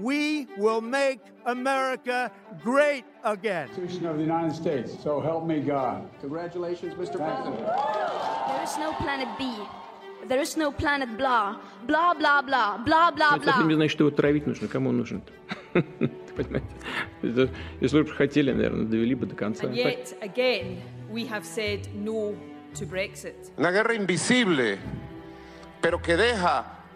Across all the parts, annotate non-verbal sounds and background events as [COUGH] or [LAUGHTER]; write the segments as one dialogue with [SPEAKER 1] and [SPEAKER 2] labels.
[SPEAKER 1] we will make America great again.
[SPEAKER 2] Constitution of the United States. So help me God.
[SPEAKER 3] Congratulations, Mr. President.
[SPEAKER 4] There is no planet B. There is no planet blah. Blah, blah, blah. Blah, blah,
[SPEAKER 5] Это совсем не
[SPEAKER 4] blah.
[SPEAKER 5] значит, что его травить нужно. Кому он нужен-то? [LAUGHS] Понимаете? Это, Если бы хотели, наверное, довели бы до конца.
[SPEAKER 6] And yet, again, we have said no to Brexit.
[SPEAKER 7] Una guerra invisible, pero que deja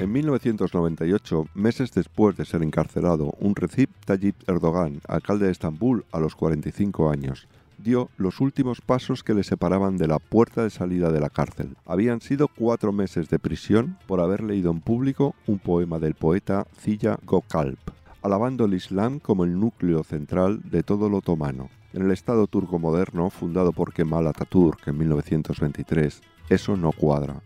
[SPEAKER 8] En 1998, meses después de ser encarcelado, un Recep Tayyip Erdogan, alcalde de Estambul a los 45 años, dio los últimos pasos que le separaban de la puerta de salida de la cárcel. Habían sido cuatro meses de prisión por haber leído en público un poema del poeta Ziya Gökalp, alabando el Islam como el núcleo central de todo lo otomano. En el Estado turco moderno, fundado por Kemal Atatürk en 1923, eso no cuadra.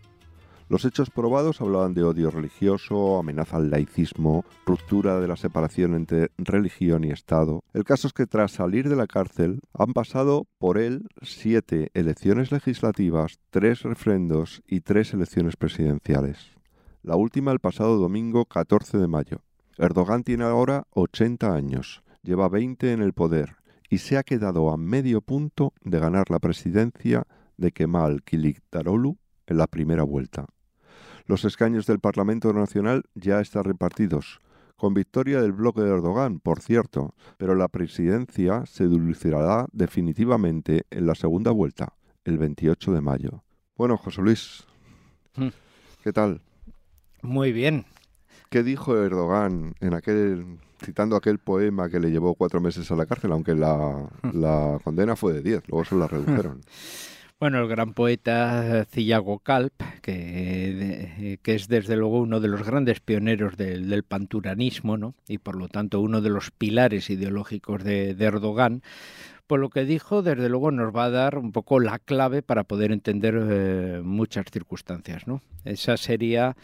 [SPEAKER 8] Los hechos probados hablaban de odio religioso, amenaza al laicismo, ruptura de la separación entre religión y Estado. El caso es que tras salir de la cárcel han pasado por él siete elecciones legislativas, tres refrendos y tres elecciones presidenciales. La última el pasado domingo 14 de mayo. Erdogan tiene ahora 80 años, lleva 20 en el poder y se ha quedado a medio punto de ganar la presidencia de Kemal Kılıçdaroğlu en la primera vuelta. Los escaños del Parlamento Nacional ya están repartidos, con victoria del bloque de Erdogan, por cierto, pero la presidencia se dilucidará definitivamente en la segunda vuelta, el 28 de mayo. Bueno, José Luis,
[SPEAKER 9] Hmm.
[SPEAKER 8] ¿qué tal?
[SPEAKER 9] Muy bien.
[SPEAKER 8] ¿Qué dijo Erdogan en aquel, citando aquel poema que le llevó cuatro meses a la cárcel, aunque la, [LAUGHS] la condena fue de diez, luego se la redujeron? [LAUGHS]
[SPEAKER 9] Bueno, el gran poeta Cillago Calp, que, es desde luego uno de los grandes pioneros del, panturanismo, ¿no? y por lo tanto uno de los pilares ideológicos de, de Erdogan, por lo que dijo, desde luego nos va a dar un poco la clave para poder entender eh, muchas circunstancias. ¿no? Esa sería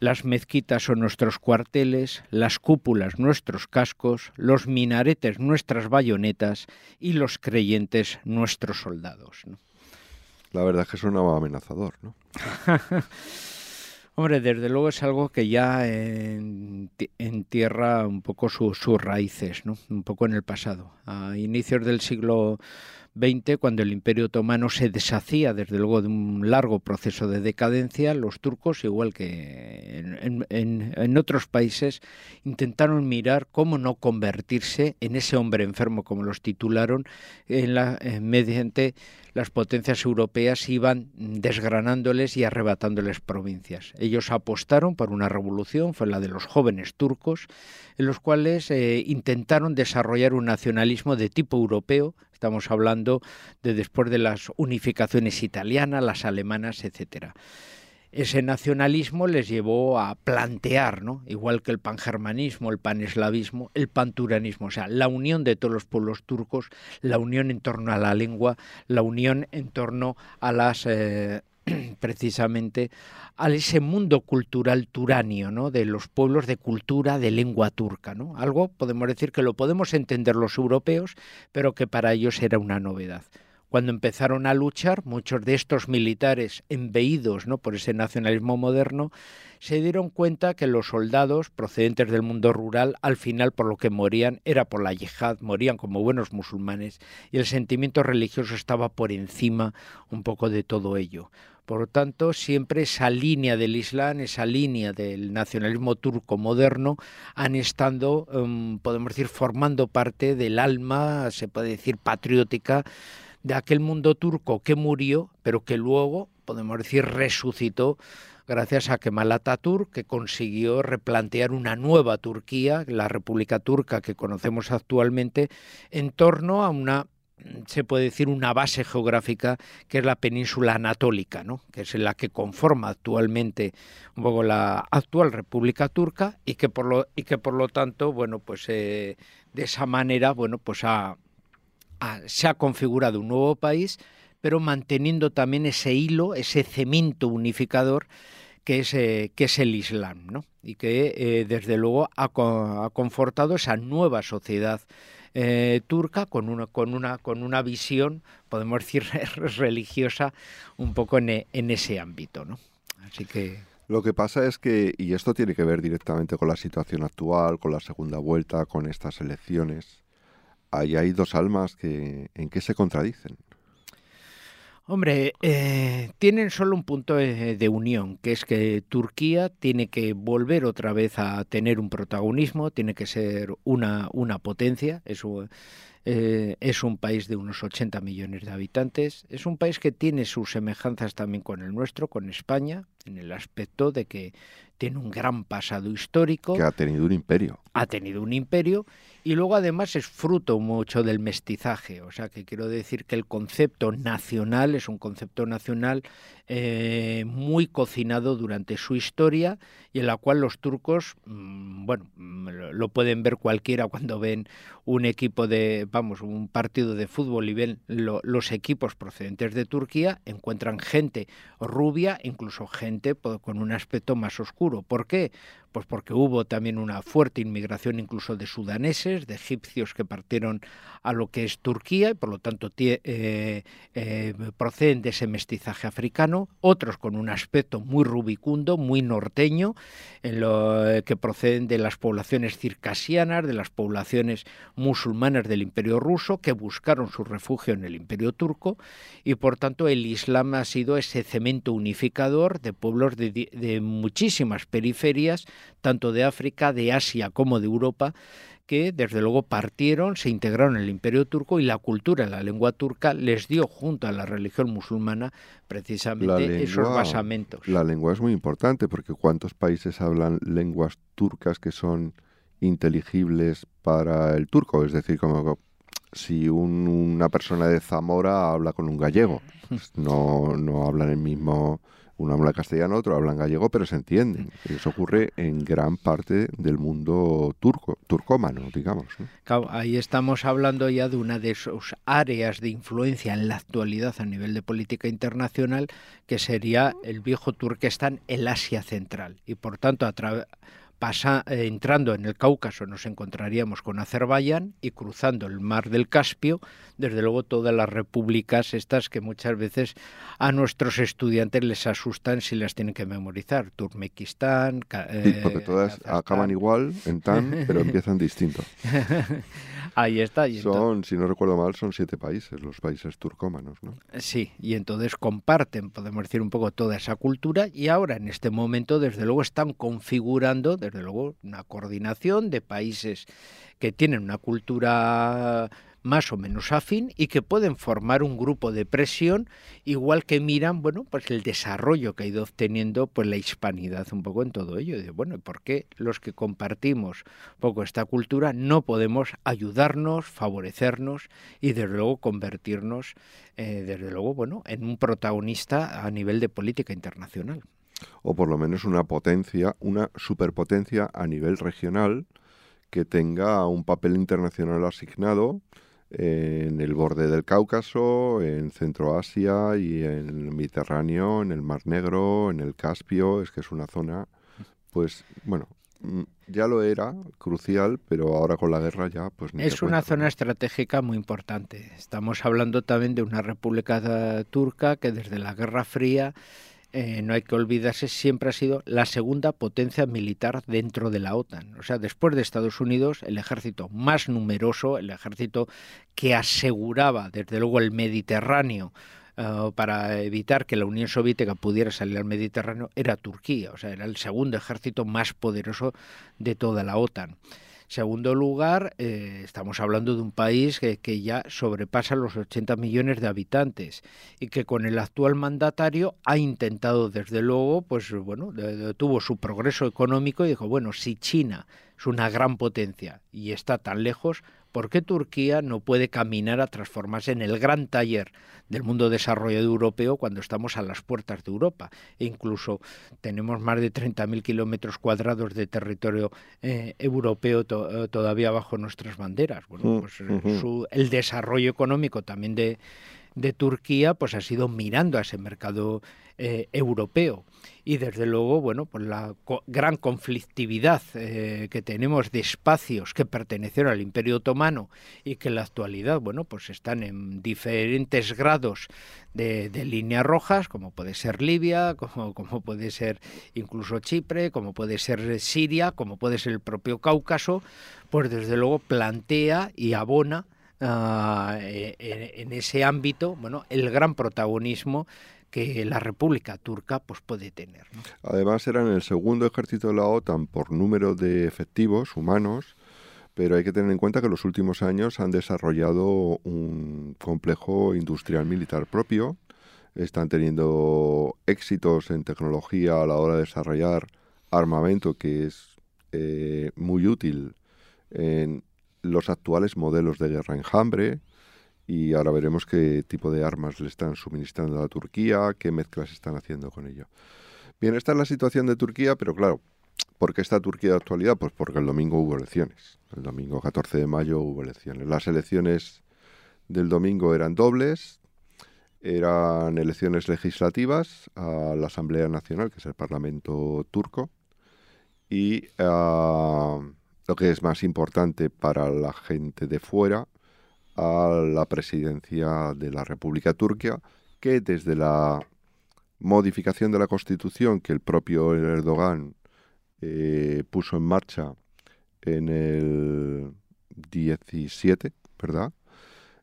[SPEAKER 9] las mezquitas son nuestros cuarteles, las cúpulas nuestros cascos, los minaretes nuestras bayonetas y los creyentes nuestros soldados. ¿no?
[SPEAKER 8] La verdad es que sonaba amenazador, ¿no? [LAUGHS]
[SPEAKER 9] Hombre, desde luego es algo que ya en- entierra un poco su- sus raíces, ¿no? Un poco en el pasado. A inicios del siglo XX, cuando el Imperio Otomano se deshacía, desde luego, de un largo proceso de decadencia, los turcos, igual que en, en- otros países, intentaron mirar cómo no convertirse en ese hombre enfermo, como los titularon, en la, mediante las potencias europeas iban desgranándoles y arrebatándoles provincias. Ellos apostaron por una revolución, fue la de los jóvenes turcos, en los cuales eh, intentaron desarrollar un nacionalismo de tipo europeo, estamos hablando de después de las unificaciones italianas, las alemanas, etcétera ese nacionalismo les llevó a plantear, ¿no? igual que el pangermanismo, el paneslavismo, el panturanismo, o sea, la unión de todos los pueblos turcos, la unión en torno a la lengua, la unión en torno a las eh, [CLEARS THROAT] precisamente a ese mundo cultural turáneo, ¿no? de los pueblos de cultura de lengua turca, ¿no? Algo podemos decir que lo podemos entender los europeos, pero que para ellos era una novedad cuando empezaron a luchar, muchos de estos militares embeídos ¿no? por ese nacionalismo moderno, se dieron cuenta que los soldados procedentes del mundo rural, al final por lo que morían era por la yihad, morían como buenos musulmanes, y el sentimiento religioso estaba por encima un poco de todo ello. Por lo tanto, siempre esa línea del Islam, esa línea del nacionalismo turco moderno, han estado, um, podemos decir, formando parte del alma, se puede decir, patriótica de aquel mundo turco que murió, pero que luego, podemos decir, resucitó gracias a Kemal Atatürk, que consiguió replantear una nueva Turquía, la República Turca que conocemos actualmente, en torno a una se puede decir, una base geográfica que es la península anatólica, ¿no? que es la que conforma actualmente un poco la actual República Turca y que por lo, y que por lo tanto, bueno, pues eh, de esa manera, bueno, pues se ha configurado un nuevo país, pero manteniendo también ese hilo, ese cemento unificador que es, eh, que es el Islam, ¿no? y que eh, desde luego ha, ha confortado esa nueva sociedad eh, turca con una, con, una, con una visión, podemos decir, [LAUGHS] religiosa un poco en, e, en ese ámbito. ¿no? Así que...
[SPEAKER 8] Lo que pasa es que, y esto tiene que ver directamente con la situación actual, con la segunda vuelta, con estas elecciones, ahí hay dos almas que en qué se contradicen.
[SPEAKER 9] Hombre, eh, tienen solo un punto de, unión, que es que Turquía tiene que volver otra vez a tener un protagonismo, tiene que ser una, una potencia. Eso, eh, es un país de unos 80 millones de habitantes. Es un país que tiene sus semejanzas también con el nuestro, con España, en el aspecto de que tiene un gran pasado histórico.
[SPEAKER 8] Que ha tenido un imperio.
[SPEAKER 9] Ha tenido un imperio y luego además es fruto mucho del mestizaje. O sea que quiero decir que el concepto nacional es un concepto nacional eh, muy cocinado durante su historia y en la cual los turcos, mm, bueno, mm, lo pueden ver cualquiera cuando ven un equipo de, vamos, un partido de fútbol y ven los equipos procedentes de Turquía, encuentran gente rubia, incluso gente con un aspecto más oscuro. ¿Por qué? Pues porque hubo también una fuerte inmigración incluso de sudaneses, de egipcios que partieron a lo que es Turquía y por lo tanto eh, eh, proceden de ese mestizaje africano, otros con un aspecto muy rubicundo, muy norteño, en lo, que proceden de las poblaciones circasianas, de las poblaciones musulmanas del imperio ruso, que buscaron su refugio en el imperio turco y por tanto el Islam ha sido ese cemento unificador de pueblos de muchísimas periferias tanto de África, de Asia como de Europa, que desde luego partieron, se integraron en el imperio turco y la cultura, la lengua turca les dio junto a la religión musulmana precisamente esos basamentos.
[SPEAKER 8] La lengua es muy importante porque ¿cuántos países hablan lenguas turcas que son inteligibles para el turco? Es decir, como si una persona de Zamora habla con un gallego, pues no, no hablan el mismo uno habla castellano, otro habla gallego, pero se entienden. Y eso ocurre en gran parte del mundo turco, turcómano, digamos.
[SPEAKER 9] ahí estamos hablando ya de una de sus áreas de influencia en la actualidad a nivel de política internacional, que sería el viejo Turquestán, el Asia Central. Y por tanto, a través Pasa, eh, entrando en el Cáucaso nos encontraríamos con Azerbaiyán y cruzando el mar del Caspio, desde luego todas las repúblicas estas que muchas veces a nuestros estudiantes les asustan si las tienen que memorizar. Turmekistán.
[SPEAKER 8] Eh, porque todas acaban igual en tan, pero [LAUGHS] empiezan distinto.
[SPEAKER 9] Ahí está.
[SPEAKER 8] son, si no recuerdo mal, son siete países, los países turcómanos, ¿no?
[SPEAKER 9] Sí, y entonces comparten, podemos decir, un poco toda esa cultura y ahora en este momento, desde luego, están configurando, desde luego, una coordinación de países que tienen una cultura más o menos afín y que pueden formar un grupo de presión igual que miran bueno pues el desarrollo que ha ido obteniendo pues la hispanidad un poco en todo ello. Y bueno por qué los que compartimos un poco esta cultura no podemos ayudarnos favorecernos y desde luego convertirnos eh, desde luego bueno en un protagonista a nivel de política internacional
[SPEAKER 8] o por lo menos una potencia una superpotencia a nivel regional que tenga un papel internacional asignado en el borde del Cáucaso, en Centroasia y en el Mediterráneo, en el Mar Negro, en el Caspio, es que es una zona, pues bueno, mm, ya lo era, crucial, pero ahora con la guerra ya, pues...
[SPEAKER 9] es una zona estratégica muy importante. Estamos hablando también de una república turca que desde la Guerra Fría eh, no hay que olvidarse, siempre ha sido la segunda potencia militar dentro de la OTAN. O sea, después de Estados Unidos, el ejército más numeroso, el ejército que aseguraba, desde luego, el Mediterráneo eh, para evitar que la Unión Soviética pudiera salir al Mediterráneo, era Turquía. O sea, era el segundo ejército más poderoso de toda la OTAN. Segundo lugar, eh, estamos hablando de un país que, ya sobrepasa los 80 millones de habitantes y que con el actual mandatario ha intentado, desde luego, pues bueno, tuvo su progreso económico y dijo, bueno, si China es una gran potencia y está tan lejos, ¿Por qué Turquía no puede caminar a transformarse en el gran taller del mundo desarrollado europeo cuando estamos a las puertas de Europa? E incluso tenemos más de 30.000 kilómetros cuadrados de territorio eh, europeo eh, todavía bajo nuestras banderas. Bueno, mm, pues eh, el desarrollo económico también de, de Turquía pues ha sido mirando a ese mercado eh, europeo. Y desde luego bueno pues la gran conflictividad eh, que tenemos de espacios que pertenecieron al Imperio Otomano y que en la actualidad bueno pues están en diferentes grados de, líneas rojas como puede ser Libia como, como puede ser incluso Chipre como puede ser Siria como puede ser el propio Cáucaso pues desde luego plantea y abona Ah, eh, en, ese ámbito, bueno, el gran protagonismo que la República Turca pues, puede tener.
[SPEAKER 8] Además, eran el segundo ejército de la OTAN por número de efectivos humanos, pero hay que tener en cuenta que en los últimos años han desarrollado un complejo industrial militar propio, están teniendo éxitos en tecnología a la hora de desarrollar armamento que es eh, muy útil en, los actuales modelos de guerra enjambre y ahora veremos qué tipo de armas le están suministrando a Turquía, qué mezclas están haciendo con ello. Bien, esta es la situación de Turquía, pero claro, ¿por qué está Turquía de actualidad? Pues porque el domingo hubo elecciones. El domingo 14 de mayo hubo elecciones. Las elecciones del domingo eran dobles, eran elecciones legislativas a la Asamblea Nacional, que es el Parlamento turco, y a lo que es más importante para la gente de fuera, a la presidencia de la República Turquía, que desde la modificación de la Constitución que el propio Erdogan eh, puso en marcha en el 17, ¿verdad?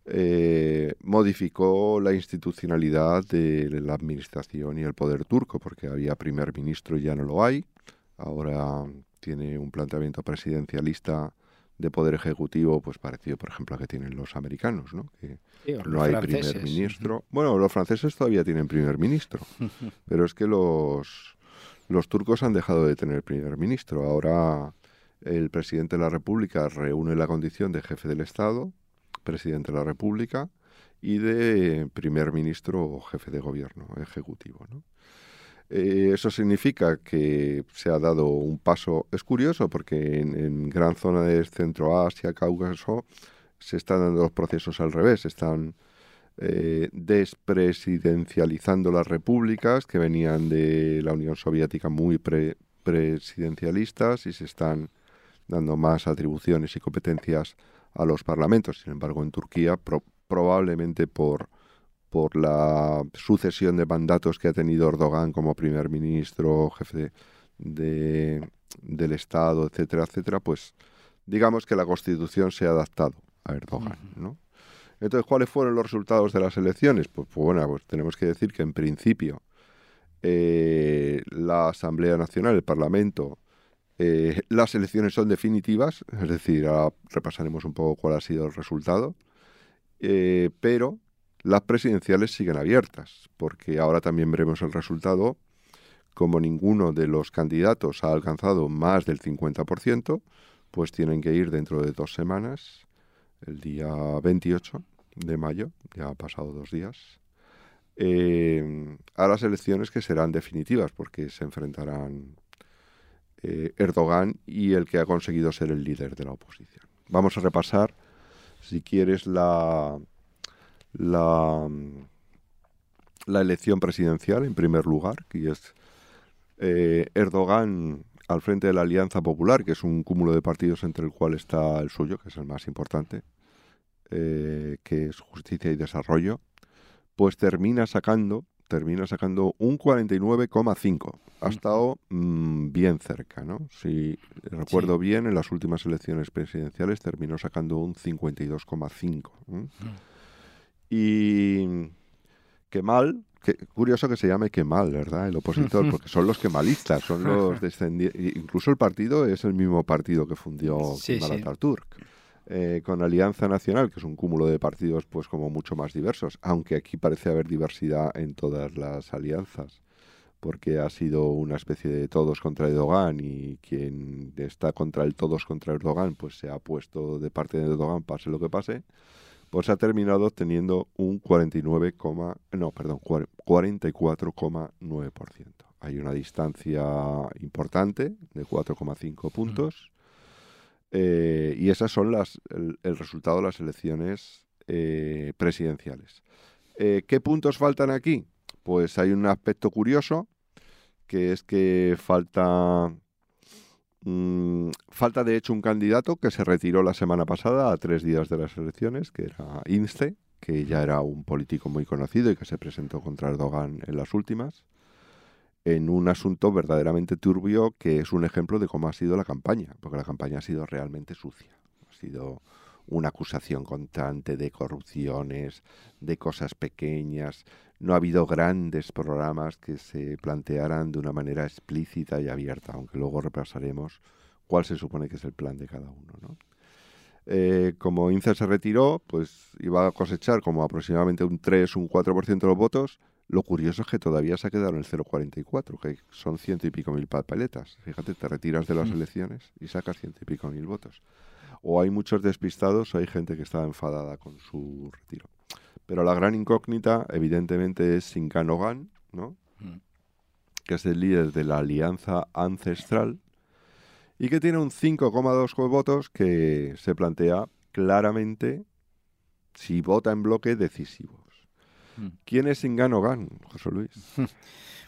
[SPEAKER 8] Eh, modificó la institucionalidad de la administración y el poder turco, porque había primer ministro y ya no lo hay. Ahora tiene un planteamiento presidencialista de poder ejecutivo, pues parecido, por ejemplo, a que tienen los americanos, ¿no? Que no hay primer ministro. Bueno, los franceses todavía tienen primer ministro, [LAUGHS] pero es que los, los turcos han dejado de tener primer ministro. Ahora el presidente de la República reúne la condición de jefe del Estado, presidente de la República, y de primer ministro o jefe de gobierno ejecutivo, ¿no? Eh, eso significa que se ha dado un paso. Es curioso porque en, gran zona de Centroasia, Cáucaso, se están dando los procesos al revés. Están eh, despresidencializando las repúblicas que venían de la Unión Soviética muy presidencialistas y se están dando más atribuciones y competencias a los parlamentos. Sin embargo, en Turquía, probablemente por por la sucesión de mandatos que ha tenido Erdogan como primer ministro, jefe de, del Estado, etcétera, etcétera, pues digamos que la Constitución se ha adaptado a Erdogan, ¿no? Entonces, ¿cuáles fueron los resultados de las elecciones? Pues, pues bueno, pues tenemos que decir que en principio eh, la Asamblea Nacional, el Parlamento, eh, [LAUGHS] las elecciones son definitivas, es decir, ahora repasaremos un poco cuál ha sido el resultado, eh, pero las presidenciales siguen abiertas, porque ahora también veremos el resultado. Como ninguno de los candidatos ha alcanzado más del 50%, pues tienen que ir dentro de dos semanas, el día 28 de mayo, ya ha pasado dos días, eh, a las elecciones que serán definitivas, porque se enfrentarán eh, Erdogan y el que ha conseguido ser el líder de la oposición. Vamos a repasar, si quieres, la, la, la elección presidencial, en primer lugar, que es eh, Erdogan al frente de la Alianza Popular, que es un cúmulo de partidos entre el cual está el suyo, que es el más importante, eh, que es Justicia y Desarrollo, pues termina sacando termina sacando un 49,5. Ha estado mm, bien cerca, ¿no? Si recuerdo bien, en las últimas elecciones presidenciales terminó sacando un 52,5. Y mal que, curioso que se llame mal ¿verdad? El opositor, porque son los kemalistas, son los [LAUGHS] descendientes. Incluso el partido es el mismo partido que fundió sí, Kemal Atatürk. Eh, con Alianza Nacional, que es un cúmulo de partidos pues como mucho más diversos, aunque aquí parece haber diversidad en todas las alianzas. porque ha sido una especie de todos contra Erdogan y quien está contra el todos contra Erdogan pues se ha puesto de parte de Erdogan pase lo que pase, pues ha terminado teniendo un 49, no, perdón, 44,9%. Hay una distancia importante de 4,5 puntos. Eh, y esas son las el, resultado de las elecciones eh, presidenciales. Eh, ¿Qué puntos faltan aquí? Pues hay un aspecto curioso, que es que falta, mm, falta de hecho un candidato que se retiró la semana pasada a tres días de las elecciones, que era Ince, que ya era un político muy conocido y que se presentó contra Erdogan en las últimas, en un asunto verdaderamente turbio que es un ejemplo de cómo ha sido la campaña, porque la campaña ha sido realmente sucia, ha sido una acusación constante de corrupciones, de cosas pequeñas. No ha habido grandes programas que se plantearan de una manera explícita y abierta, aunque luego repasaremos cuál se supone que es el plan de cada uno. ¿no? Eh, como INCE se retiró, pues iba a cosechar como aproximadamente un 3, un 4% de los votos. Lo curioso es que todavía se ha quedado en el 0,44, que son ciento y pico mil papeletas. Fíjate, te retiras de las elecciones y sacas ciento y pico mil votos o hay muchos despistados o hay gente que está enfadada con su retiro. Pero la gran incógnita, evidentemente, es Sinkanogan, ¿no? Mm. que es el líder de la Alianza Ancestral y que tiene un 5,2 votos que se plantea claramente si vota en bloque decisivos. Mm. ¿Quién es Sinkanogan, José Luis? [LAUGHS]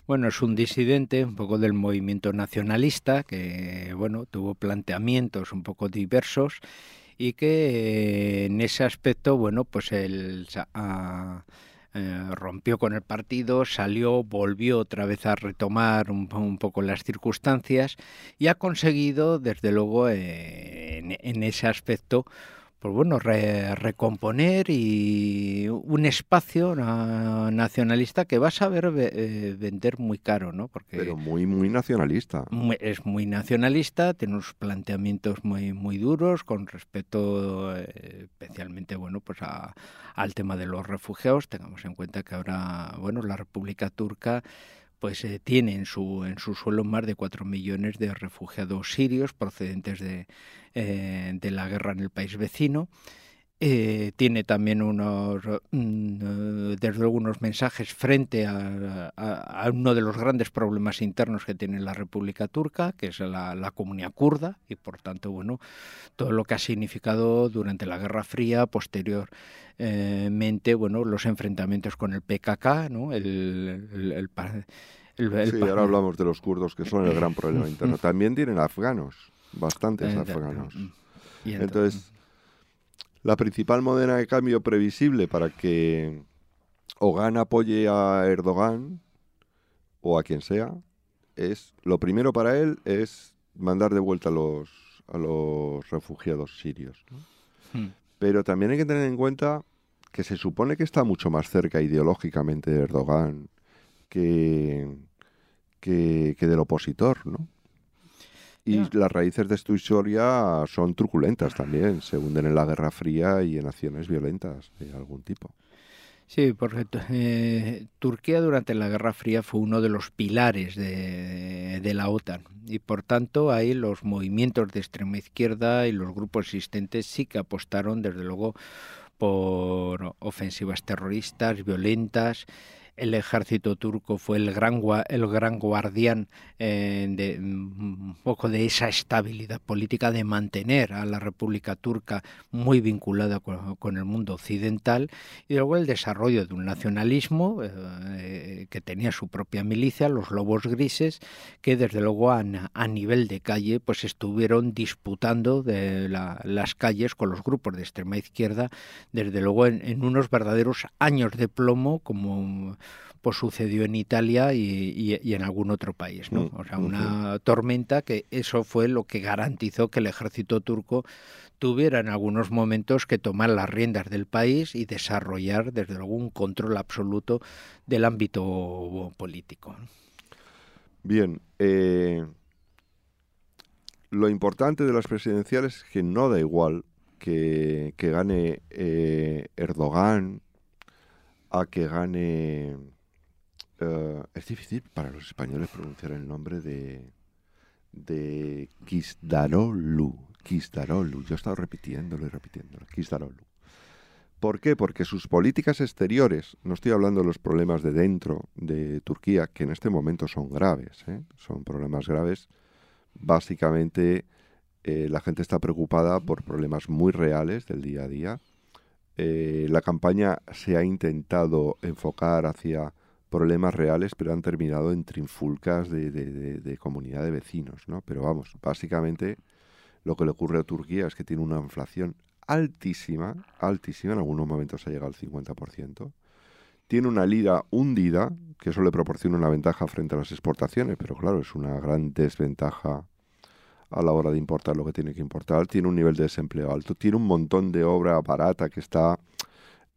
[SPEAKER 9] Bueno, es un disidente un poco del movimiento nacionalista que, bueno, tuvo planteamientos un poco diversos y que en ese aspecto, bueno, pues él ah, eh, rompió con el partido, salió, volvió otra vez a retomar un, poco las circunstancias y ha conseguido, desde luego, eh, en ese aspecto, pues bueno, recomponer y un espacio nacionalista que va a saber eh, vender muy caro, ¿no?
[SPEAKER 8] Porque Pero muy, muy nacionalista.
[SPEAKER 9] es muy nacionalista, tiene unos planteamientos muy, muy duros con respecto eh, especialmente, bueno, pues al tema de los refugiados. Tengamos en cuenta que ahora, bueno, la República Turca pues eh, tiene en su, en su suelo más de 4 millones de refugiados sirios procedentes de, eh, de la guerra en el país vecino. Eh, tiene también unos, mm, desde algunos mensajes frente a, uno de los grandes problemas internos que tiene la República Turca, que es la, comunidad kurda, y por tanto, bueno, todo lo que ha significado durante la Guerra Fría, posteriormente, bueno, los enfrentamientos con el PKK, ¿no? el
[SPEAKER 8] sí, ahora hablamos de los kurdos, que son el gran problema [LAUGHS] interno. También tienen afganos, bastantes afganos. Mm. Entonces, la principal moneda de cambio previsible para que Ogan apoye a Erdogan o a quien sea es lo primero para él es mandar de vuelta a los a los refugiados sirios. Hmm. Pero también hay que tener en cuenta que se supone que está mucho más cerca ideológicamente de Erdogan que, que, del opositor, ¿no? Y las raíces de esta historia son truculentas también, se hunden en la Guerra Fría y en acciones violentas de algún tipo.
[SPEAKER 9] Sí, porque eh, Turquía durante la Guerra Fría fue uno de los pilares de, de, la OTAN y por tanto ahí los movimientos de extrema izquierda y los grupos existentes sí que apostaron desde luego por ofensivas terroristas, violentas, el ejército turco fue el gran, el gran guardián eh, de mm, un poco de esa estabilidad política, de mantener a la República Turca muy vinculada con, el mundo occidental y luego el desarrollo de un nacionalismo eh, que tenía su propia milicia, los lobos grises, que desde luego a, nivel de calle pues estuvieron disputando de las calles con los grupos de extrema izquierda, desde luego en unos verdaderos años de plomo como pues sucedió en Italia y, en algún otro país, ¿no? Mm, o sea, una tormenta que eso fue lo que garantizó que el ejército turco tuviera en algunos momentos que tomar las riendas del país y desarrollar desde luego un control absoluto del ámbito político.
[SPEAKER 8] Bien, eh, lo importante de las presidenciales es que no da igual que, gane eh, Erdogan a que gane eh, es difícil para los españoles pronunciar el nombre de, de Kisdarolu. Kisdarolu. Yo he estado repitiéndolo y repitiéndolo. Kisdarolu. ¿Por qué? Porque sus políticas exteriores, no estoy hablando de los problemas de dentro de Turquía, que en este momento son graves, ¿eh? son problemas graves. Básicamente, eh, la gente está preocupada por problemas muy reales del día a día. La campaña se ha intentado enfocar hacia problemas reales, pero han terminado en trinfulcas de, comunidad de vecinos, ¿no? Pero vamos, básicamente lo que le ocurre a Turquía es que tiene una inflación altísima, altísima, en algunos momentos ha llegado al 50%. Tiene una lira hundida, que eso le proporciona una ventaja frente a las exportaciones, pero claro, es una gran desventaja a la hora de importar lo que tiene que importar. Tiene un nivel de desempleo alto, tiene un montón de obra barata que está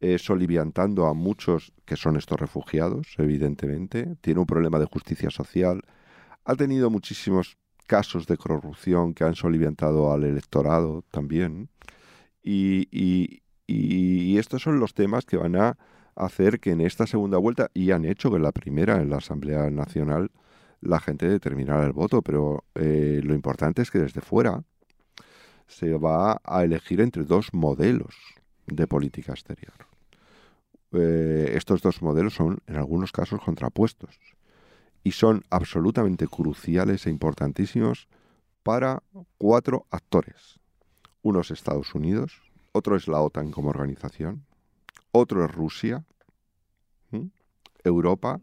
[SPEAKER 8] eh, soliviantando a muchos que son estos refugiados, evidentemente. Tiene un problema de justicia social. Ha tenido muchísimos casos de corrupción que han soliviantado al electorado también. Y, estos son los temas que van a hacer que en esta segunda vuelta, y han hecho que en la primera, en la Asamblea Nacional, la gente determinara el voto, pero eh, lo importante es que desde fuera se va a elegir entre dos modelos de política exterior. Eh, estos dos modelos son en algunos casos contrapuestos y son absolutamente cruciales e importantísimos para cuatro actores. Uno es Estados Unidos, otro es la OTAN como organización, otro es Rusia, Europa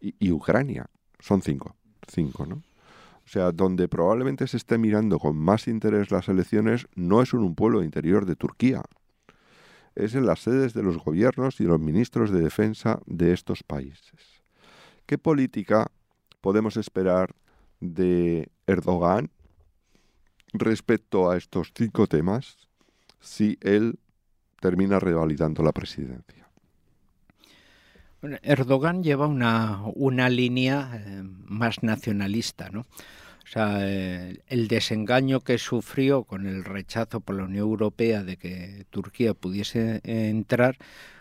[SPEAKER 8] y, Ucrania. Son cinco, cinco, ¿no? O sea, donde probablemente se esté mirando con más interés las elecciones no es en un pueblo interior de Turquía, es en las sedes de los gobiernos y los ministros de defensa de estos países. ¿Qué política podemos esperar de Erdogan respecto a estos cinco temas si él termina revalidando la presidencia.
[SPEAKER 9] Erdogan lleva una, una línea eh, más nacionalista, ¿no? O sea, eh, el desengaño que sufrió con el rechazo por la Unión Europea de que Turquía pudiese entrar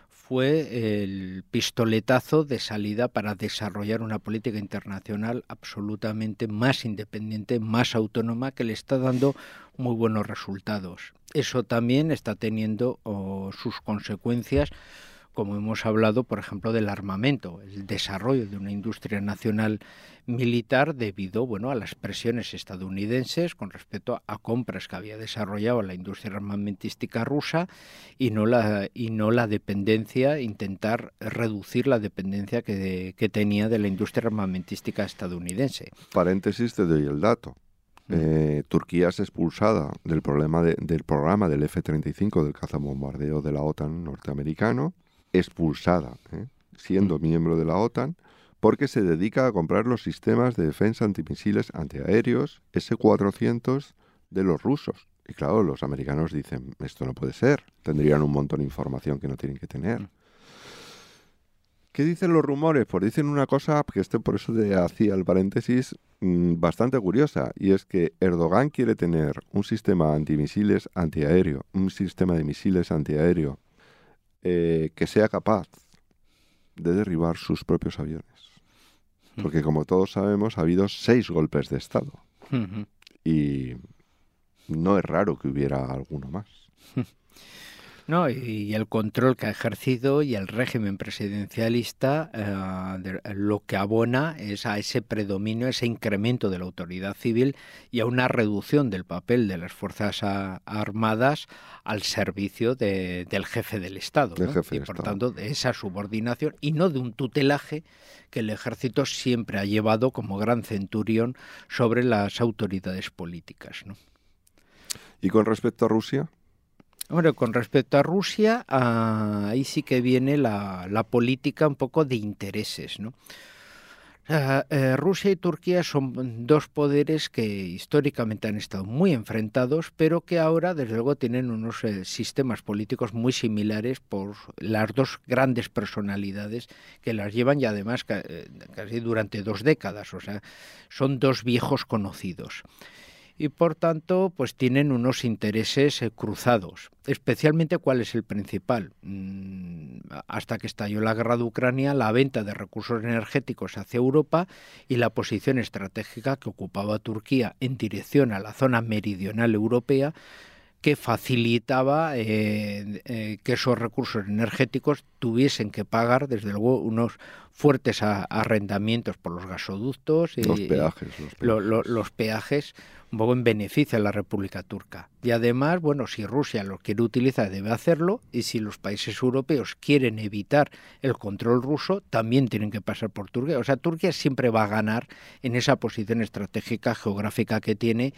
[SPEAKER 9] fue el pistoletazo de salida para desarrollar una política internacional absolutamente más independiente, más autónoma, que le está dando muy buenos resultados. Eso también está teniendo sus consecuencias como hemos hablado, por ejemplo, del armamento, el desarrollo de una industria nacional militar debido bueno, a las presiones estadounidenses con respecto a compras que había desarrollado la industria armamentística rusa y no la, y no la dependencia, intentar reducir la dependencia que, que tenía de la industria armamentística estadounidense.
[SPEAKER 8] Paréntesis, te doy el dato. Mm. Eh, Turquía es expulsada del, problema del programa del F-35 del cazabombardeo de la OTAN norteamericano expulsada, ¿eh? siendo mm. miembro de la OTAN, porque se dedica a comprar los sistemas de defensa antimisiles antiaéreos S-400 de los rusos. Y claro, los americanos dicen, esto no puede ser, tendrían un montón de información que no tienen que tener. Mm. ¿Qué dicen los rumores? Pues dicen una cosa que este por eso te hacía el paréntesis mm, bastante curiosa, y es que Erdogan quiere tener un sistema antimisiles antiaéreo, un sistema de misiles antiaéreo eh, que sea capaz de derribar sus propios aviones. Porque como todos sabemos, ha habido seis golpes de Estado. Y no es raro que hubiera alguno más.
[SPEAKER 9] No, y el control que ha ejercido y el régimen presidencialista eh, lo que abona es a ese predominio, ese incremento de la autoridad civil y a una reducción del papel de las Fuerzas Armadas al servicio del jefe del Estado. y por tanto de esa subordinación y no de un tutelaje que el ejército siempre ha llevado como gran centurión sobre las autoridades políticas. ¿no?
[SPEAKER 8] ¿Y con respecto a Rusia?
[SPEAKER 9] Bueno, con respecto a Rusia, ah, ahí sí que viene la, política un poco de intereses, ¿no? Eh, Rusia y Turquía son dos poderes que históricamente han estado muy enfrentados, pero que ahora, desde luego, tienen unos eh, sistemas políticos muy similares por las dos grandes personalidades que las llevan y además eh, casi durante dos décadas. O sea, son dos viejos conocidos. Y por tanto pues tienen unos intereses eh, cruzados. Especialmente cuál es el principal. Mm, hasta que estalló la guerra de Ucrania, la venta de recursos energéticos hacia Europa y la posición estratégica que ocupaba Turquía en dirección a la zona meridional europea que facilitaba eh, eh, que esos recursos energéticos tuviesen que pagar, desde luego, unos fuertes arrendamientos por los gasoductos
[SPEAKER 8] y los peajes,
[SPEAKER 9] los peajes. un poco en beneficio a la República Turca. Y además, bueno, si Rusia lo quiere utilizar, debe hacerlo, y si los países europeos quieren evitar el control ruso, también tienen que pasar por Turquía. O sea, Turquía siempre va a ganar en esa posición estratégica geográfica que tiene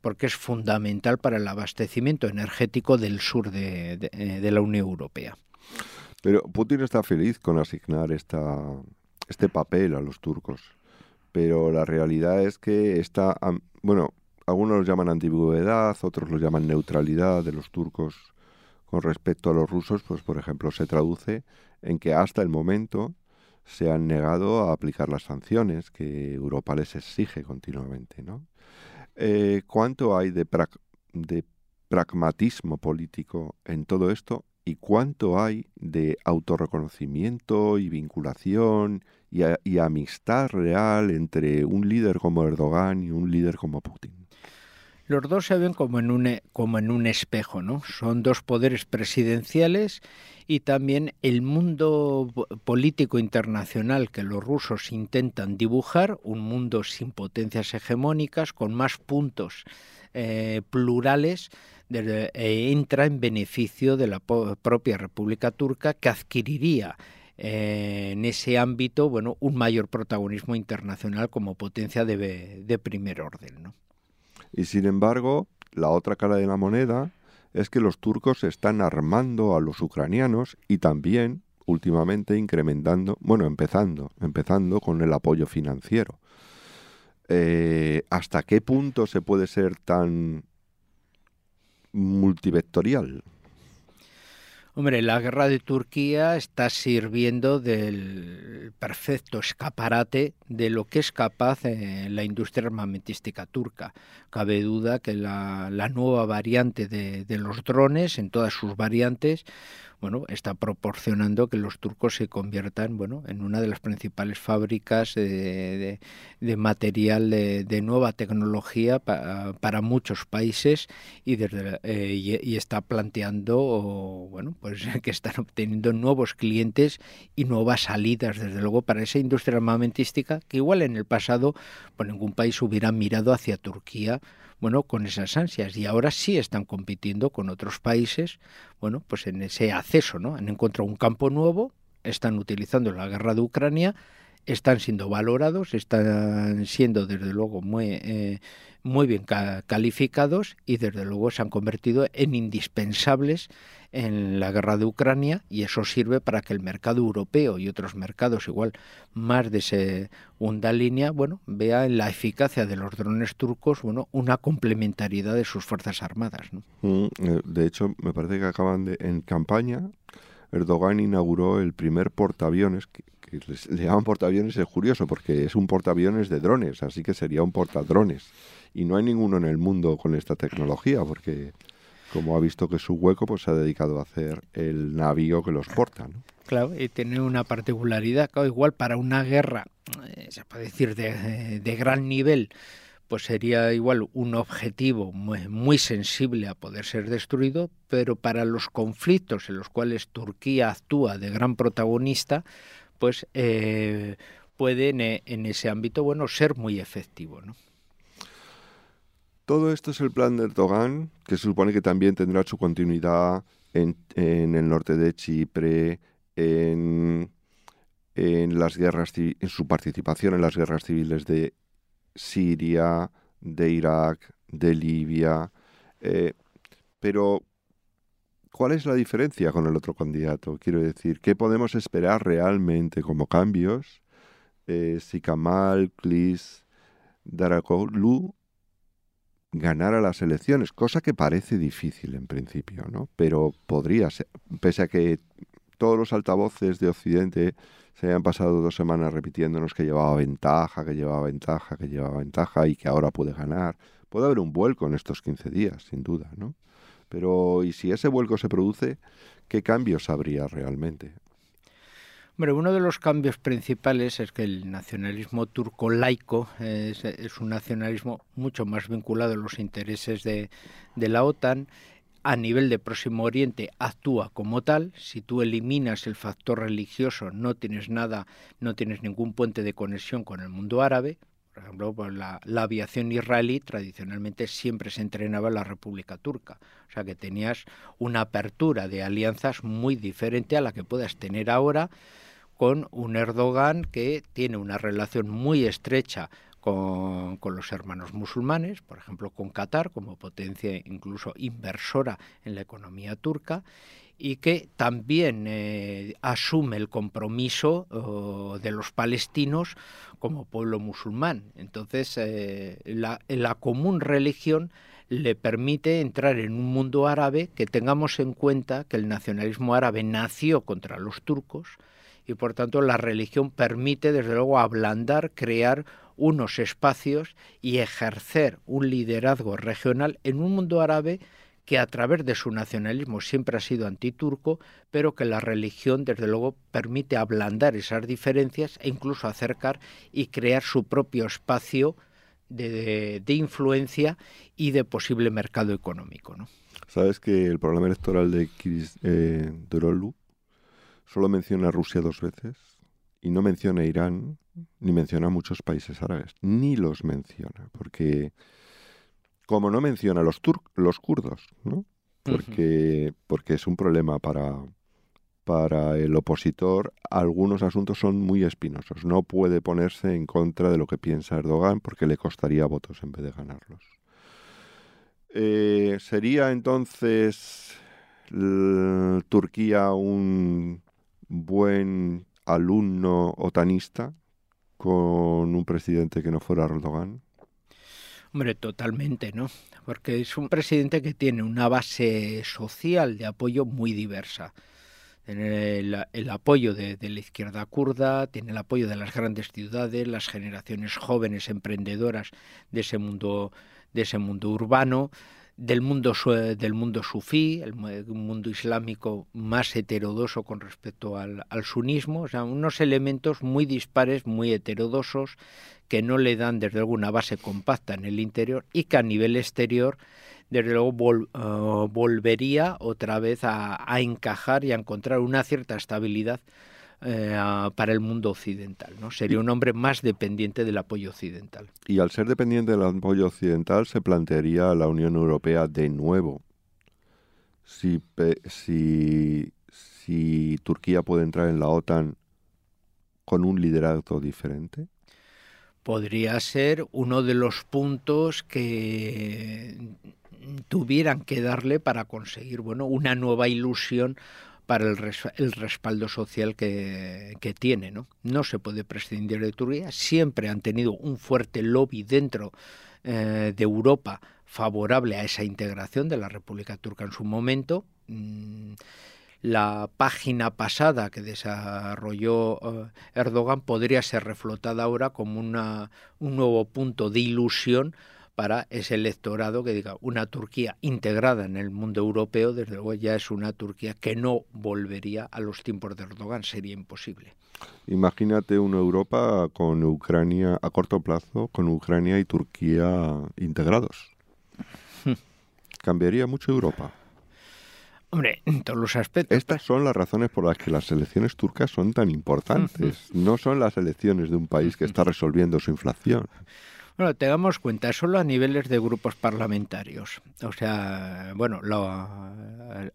[SPEAKER 9] porque es fundamental para el abastecimiento energético del sur de, eh, la Unión Europea.
[SPEAKER 8] Pero Putin está feliz con asignar esta, este papel a los turcos. Pero la realidad es que está, bueno, algunos lo llaman ambigüedad, otros lo llaman neutralidad de los turcos con respecto a los rusos, pues por ejemplo se traduce en que hasta el momento se han negado a aplicar las sanciones que Europa les exige continuamente, ¿no? Eh, ¿Cuánto hay de, pragmatismo político en todo esto? ¿Y cuánto hay de autorreconocimiento y vinculación y, amistad real entre un líder como Erdogan y un líder como Putin?
[SPEAKER 9] Los dos se ven como en un, e, como en un espejo, ¿no? Son dos poderes presidenciales y también el mundo político internacional que los rusos intentan dibujar, un mundo sin potencias hegemónicas, con más puntos eh, plurales, e entra en beneficio de la propia República Turca que adquiriría eh, en ese ámbito bueno un mayor protagonismo internacional como potencia de, de primer orden. ¿no?
[SPEAKER 8] Y sin embargo, la otra cara de la moneda es que los turcos están armando a los ucranianos y también últimamente incrementando, bueno, empezando, empezando con el apoyo financiero. Eh, ¿Hasta qué punto se puede ser tan multivectorial?
[SPEAKER 9] Hombre, la guerra de Turquía está sirviendo del perfecto escaparate de lo que es capaz eh, la industria armamentística turca. Cabe duda que la, nueva variante de, los drones, en todas sus variantes, bueno, está proporcionando que los turcos se conviertan, bueno, en una de las principales fábricas de, material de, nueva tecnología para muchos países y desde eh, y, está planteando, bueno, pues [LAUGHS] que están obteniendo nuevos clientes y nuevas salidas, desde luego, para esa industria armamentística que igual en el pasado, pues ningún país hubiera mirado hacia Turquía bueno, con esas ansias y ahora sí están compitiendo con otros países, bueno, pues en ese acceso, ¿no? Han encontrado un campo nuevo, están utilizando la guerra de Ucrania, están siendo valorados, están siendo desde luego muy, eh, muy bien calificados y desde luego se han convertido en indispensables en la guerra de Ucrania y eso sirve para que el mercado europeo y otros mercados igual más de segunda línea, bueno, vea en la eficacia de los drones turcos, bueno, una complementariedad de sus fuerzas armadas.
[SPEAKER 8] Mm, eh, de hecho, me parece que acaban de en campaña Erdogan inauguró el primer portaaviones que, le llaman portaaviones es curioso porque es un portaaviones de drones, así que sería un portadrones. Y no hay ninguno en el mundo con esta tecnología porque como ha visto que su hueco, pues se ha dedicado a hacer el navío que los porta. ¿no?
[SPEAKER 9] Claro, y tiene una particularidad, igual para una guerra, eh, se puede decir, de, gran nivel, pues sería igual un objetivo muy, sensible a poder ser destruido, pero para los conflictos en los cuales Turquía actúa de gran protagonista, pues puede eh, en, ese ámbito, bueno, ser muy efectivo, ¿no?
[SPEAKER 8] Todo esto es el plan de Erdogan, que se supone que también tendrá su continuidad en, el norte de Chipre, en, las guerras, en su participación en las guerras civiles de Siria, de Irak, de Libia. Eh, pero, ¿cuál es la diferencia con el otro candidato? Quiero decir, ¿qué podemos esperar realmente como cambios eh, si Kamal, Klis, Darakoglu ganara las elecciones, cosa que parece difícil en principio, ¿no? Pero podría ser, pese a que todos los altavoces de Occidente se hayan pasado dos semanas repitiéndonos que llevaba ventaja, que llevaba ventaja, que llevaba ventaja y que ahora puede ganar, puede haber un vuelco en estos 15 días, sin duda, ¿no? Pero, ¿y si ese vuelco se produce, qué cambios habría realmente?
[SPEAKER 9] Hombre, uno de los cambios principales es que el nacionalismo turco laico es, un nacionalismo mucho más vinculado a los intereses de, de la OTAN a nivel de Próximo Oriente actúa como tal. Si tú eliminas el factor religioso, no tienes nada, no tienes ningún puente de conexión con el mundo árabe. Por ejemplo, pues la, la, aviación israelí tradicionalmente siempre se entrenaba en la República Turca. O sea que tenías una apertura de alianzas muy diferente a la que puedas tener ahora con un Erdogan que tiene una relación muy estrecha con, los hermanos musulmanes, por ejemplo con Qatar como potencia incluso inversora en la economía turca, y que también eh, asume el compromiso oh, de los palestinos como pueblo musulmán. Entonces, eh, la común religión le permite entrar en un mundo árabe que tengamos en cuenta que el nacionalismo árabe nació contra los turcos, y por tanto la religión permite desde luego ablandar, crear unos espacios y ejercer un liderazgo regional en un mundo árabe que a través de su nacionalismo siempre ha sido antiturco, pero que la religión desde luego permite ablandar esas diferencias e incluso acercar y crear su propio espacio de, influencia y de posible mercado económico. ¿no?
[SPEAKER 8] Sabes que el programa electoral de Kiris eh, solo menciona a Rusia dos veces y no menciona a Irán ni menciona a muchos países árabes, ni los menciona, porque como no menciona a los, los kurdos, ¿no? Porque, porque es un problema para, para el opositor, algunos asuntos son muy espinosos. No puede ponerse en contra de lo que piensa Erdogan porque le costaría votos en vez de ganarlos. Eh, ¿Sería entonces Turquía un buen alumno otanista con un presidente que no fuera Erdogan?
[SPEAKER 9] Hombre, totalmente, ¿no? Porque es un presidente que tiene una base social de apoyo muy diversa. Tiene el, apoyo de, de, la izquierda kurda, tiene el apoyo de las grandes ciudades, las generaciones jóvenes emprendedoras de ese mundo, de ese mundo urbano, del mundo, del mundo sufí, el mundo islámico más heterodoso con respecto al, sunismo, o sea, unos elementos muy dispares, muy heterodosos, que no le dan desde luego una base compacta en el interior y que a nivel exterior desde luego uh, volvería otra vez a, a, encajar y a encontrar una cierta estabilidad eh, para el mundo occidental. ¿no? Sería un hombre más dependiente del apoyo occidental.
[SPEAKER 8] Y al ser dependiente del apoyo occidental, se plantearía la Unión Europea de nuevo. Si, si, si Turquía puede entrar en la OTAN con un liderazgo diferente?
[SPEAKER 9] Podría ser uno de los puntos que tuvieran que darle para conseguir bueno, una nueva ilusión para el, el respaldo social que, que, tiene. ¿no? no se puede prescindir de Turquía, siempre han tenido un fuerte lobby dentro eh, de Europa favorable a esa integración de la República Turca en su momento. Mm, la página pasada que desarrolló eh, Erdogan podría ser reflotada ahora como una, un nuevo punto de ilusión para ese electorado que diga una Turquía integrada en el mundo europeo, desde luego ya es una Turquía que no volvería a los tiempos de Erdogan, sería imposible.
[SPEAKER 8] Imagínate una Europa con Ucrania a corto plazo, con Ucrania y Turquía integrados. [LAUGHS] ¿Cambiaría mucho Europa?
[SPEAKER 9] Hombre, en todos los aspectos.
[SPEAKER 8] Estas son las razones por las que las elecciones turcas son tan importantes. No son las elecciones de un país que está resolviendo su inflación.
[SPEAKER 9] Bueno, tengamos cuenta, solo a niveles de grupos parlamentarios. O sea, bueno, la,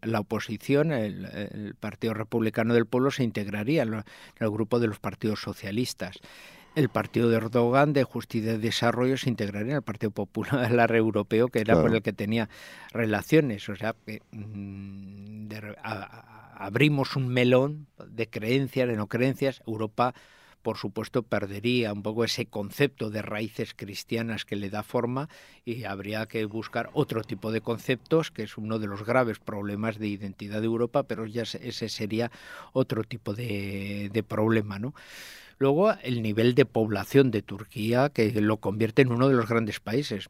[SPEAKER 9] la oposición, el, Partido Republicano del Pueblo se integraría en, el grupo de los partidos socialistas. El partido de Erdogan de Justicia y Desarrollo se integraría en el Partido Popular Europeo, que era por el que tenía relaciones. O sea, que, mm, abrimos un melón de creencias, de no creencias. Europa por supuesto, perdería un poco ese concepto de raíces cristianas que le da forma y habría que buscar otro tipo de conceptos, que es uno de los graves problemas de identidad de Europa, pero ya ese sería otro tipo de, problema, ¿no? Luego, el nivel de población de Turquía, que lo convierte en uno de los grandes países.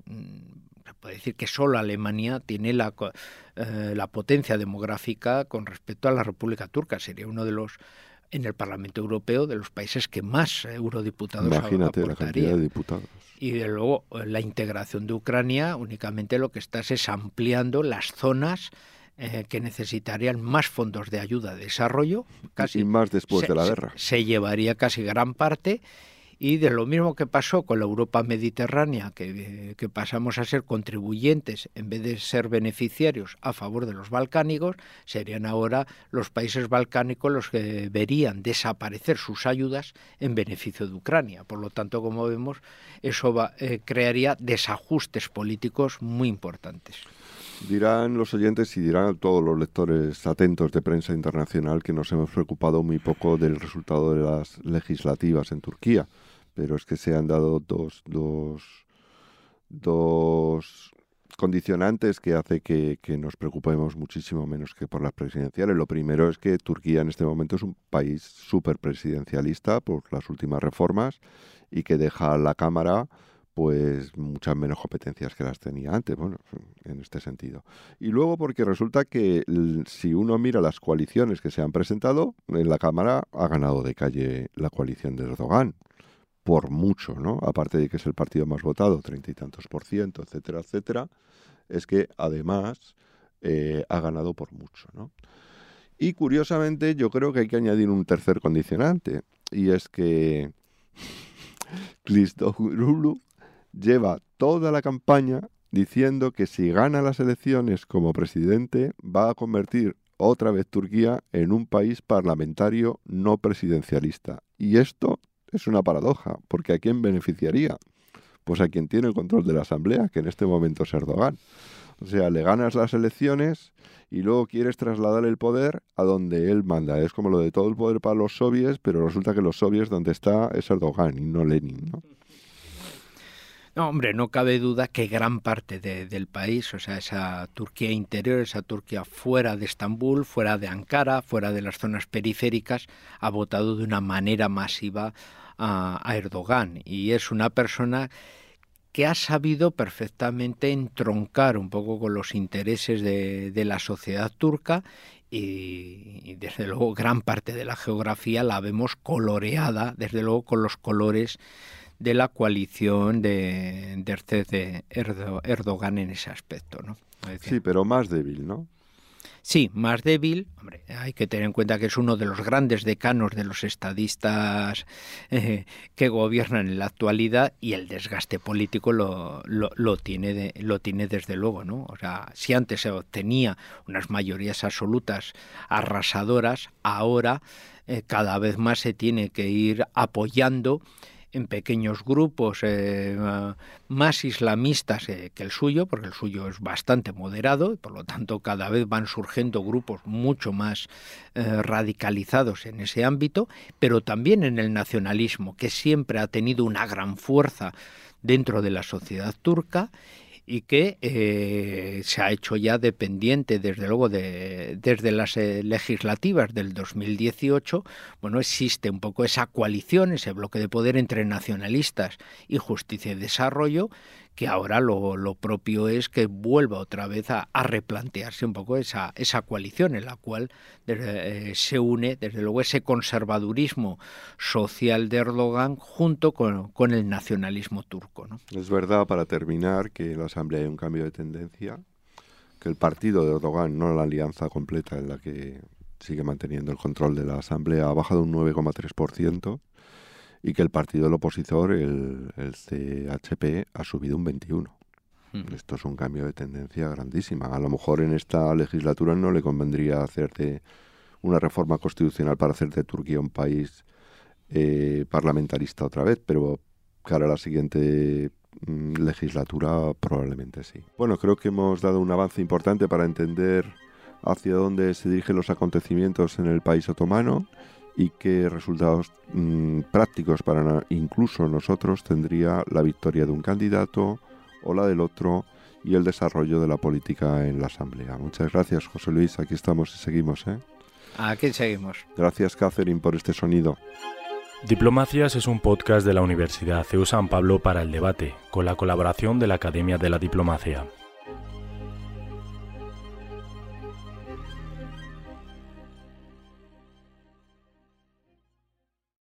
[SPEAKER 9] puede decir que solo Alemania tiene la, eh, la potencia demográfica con respecto a la República Turca. Sería uno de los en el Parlamento Europeo de los países que más eurodiputados
[SPEAKER 8] Imagínate la cantidad de diputados.
[SPEAKER 9] Y de luego la integración de Ucrania únicamente lo que estás es ampliando las zonas eh, que necesitarían más fondos de ayuda de desarrollo.
[SPEAKER 8] Casi, y más después de la guerra.
[SPEAKER 9] Se llevaría casi gran parte. Y de lo mismo que pasó con la Europa mediterránea, que, que, pasamos a ser contribuyentes en vez de ser beneficiarios a favor de los balcánicos, serían ahora los países balcánicos los que verían desaparecer sus ayudas en beneficio de Ucrania. Por lo tanto, como vemos, eso va, eh, crearía desajustes políticos muy importantes.
[SPEAKER 8] Dirán los oyentes y dirán todos los lectores atentos de prensa internacional que nos hemos preocupado muy poco del resultado de las legislativas en Turquía, pero es que se han dado dos, dos, dos condicionantes que hace que, que, nos preocupemos muchísimo menos que por las presidenciales. Lo primero es que Turquía en este momento es un país súper presidencialista por las últimas reformas y que deja a la Cámara pues muchas menos competencias que las tenía antes, bueno, en este sentido. Y luego porque resulta que si uno mira las coaliciones que se han presentado, en la Cámara ha ganado de calle la coalición de Erdogan, por mucho, ¿no? Aparte de que es el partido más votado, treinta y tantos por ciento, etcétera, etcétera, es que además eh, ha ganado por mucho, ¿no? Y curiosamente yo creo que hay que añadir un tercer condicionante, y es que [LAUGHS] Christodoulou lleva toda la campaña diciendo que si gana las elecciones como presidente va a convertir otra vez Turquía en un país parlamentario no presidencialista. Y esto es una paradoja, porque ¿a quién beneficiaría? Pues a quien tiene el control de la Asamblea, que en este momento es Erdogan. O sea, le ganas las elecciones y luego quieres trasladar el poder a donde él manda. Es como lo de todo el poder para los soviets, pero resulta que los soviets donde está es Erdogan y no Lenin,
[SPEAKER 9] ¿no? Hombre, no cabe duda que gran parte del país, o sea, esa Turquía interior, esa Turquía fuera de Estambul, fuera de Ankara, fuera de las zonas periféricas, ha votado de una manera masiva a, Erdogan. Y es una persona que ha sabido perfectamente entroncar un poco con los intereses de, la sociedad turca y, y, desde luego gran parte de la geografía la vemos coloreada, desde luego con los colores de la coalición de, de Erdogan en ese aspecto. ¿no?
[SPEAKER 8] Sí, pero más débil, ¿no?
[SPEAKER 9] Sí, más débil. Hombre, hay que tener en cuenta que es uno de los grandes decanos de los estadistas eh, que gobiernan en la actualidad y el desgaste político lo, lo, tiene lo tiene desde luego, ¿no? O sea, si antes se obtenía unas mayorías absolutas arrasadoras, ahora eh, cada vez más se tiene que ir apoyando en pequeños grupos eh, más islamistas eh, que el suyo, porque el suyo es bastante moderado y por lo tanto cada vez van surgiendo grupos mucho más eh, radicalizados en ese ámbito, pero también en el nacionalismo, que siempre ha tenido una gran fuerza dentro de la sociedad turca y que eh, se ha hecho ya dependiente desde luego de, desde las eh, legislativas del 2018 bueno existe un poco esa coalición ese bloque de poder entre nacionalistas y justicia y desarrollo que ahora lo, lo propio es que vuelva otra vez a, replantearse un poco esa, esa coalición en la cual eh, se une, desde luego, ese conservadurismo social de Erdogan junto con, con el nacionalismo turco. ¿no?
[SPEAKER 8] Es verdad, para terminar, que en la Asamblea hay un cambio de tendencia, que el partido de Erdogan, no la alianza completa en la que sigue manteniendo el control de la Asamblea, ha bajado un 9,3% y que el partido del opositor, el, el CHP, ha subido un 21. Hmm. Esto es un cambio de tendencia grandísima. A lo mejor en esta legislatura no le convendría hacerte una reforma constitucional para hacer de Turquía un país eh, parlamentarista otra vez, pero cara a la siguiente mm, legislatura probablemente sí. Bueno, creo que hemos dado un avance importante para entender hacia dónde se dirigen los acontecimientos en el país otomano y qué resultados mm, prácticos para incluso nosotros tendría la victoria de un candidato o la del otro y el desarrollo de la política en la Asamblea. Muchas gracias, José Luis. Aquí estamos y seguimos. ¿eh?
[SPEAKER 9] Aquí seguimos.
[SPEAKER 8] Gracias, Catherine, por este sonido.
[SPEAKER 10] Diplomacias es un podcast de la Universidad CEU San Pablo para el debate, con la colaboración de la Academia de la Diplomacia.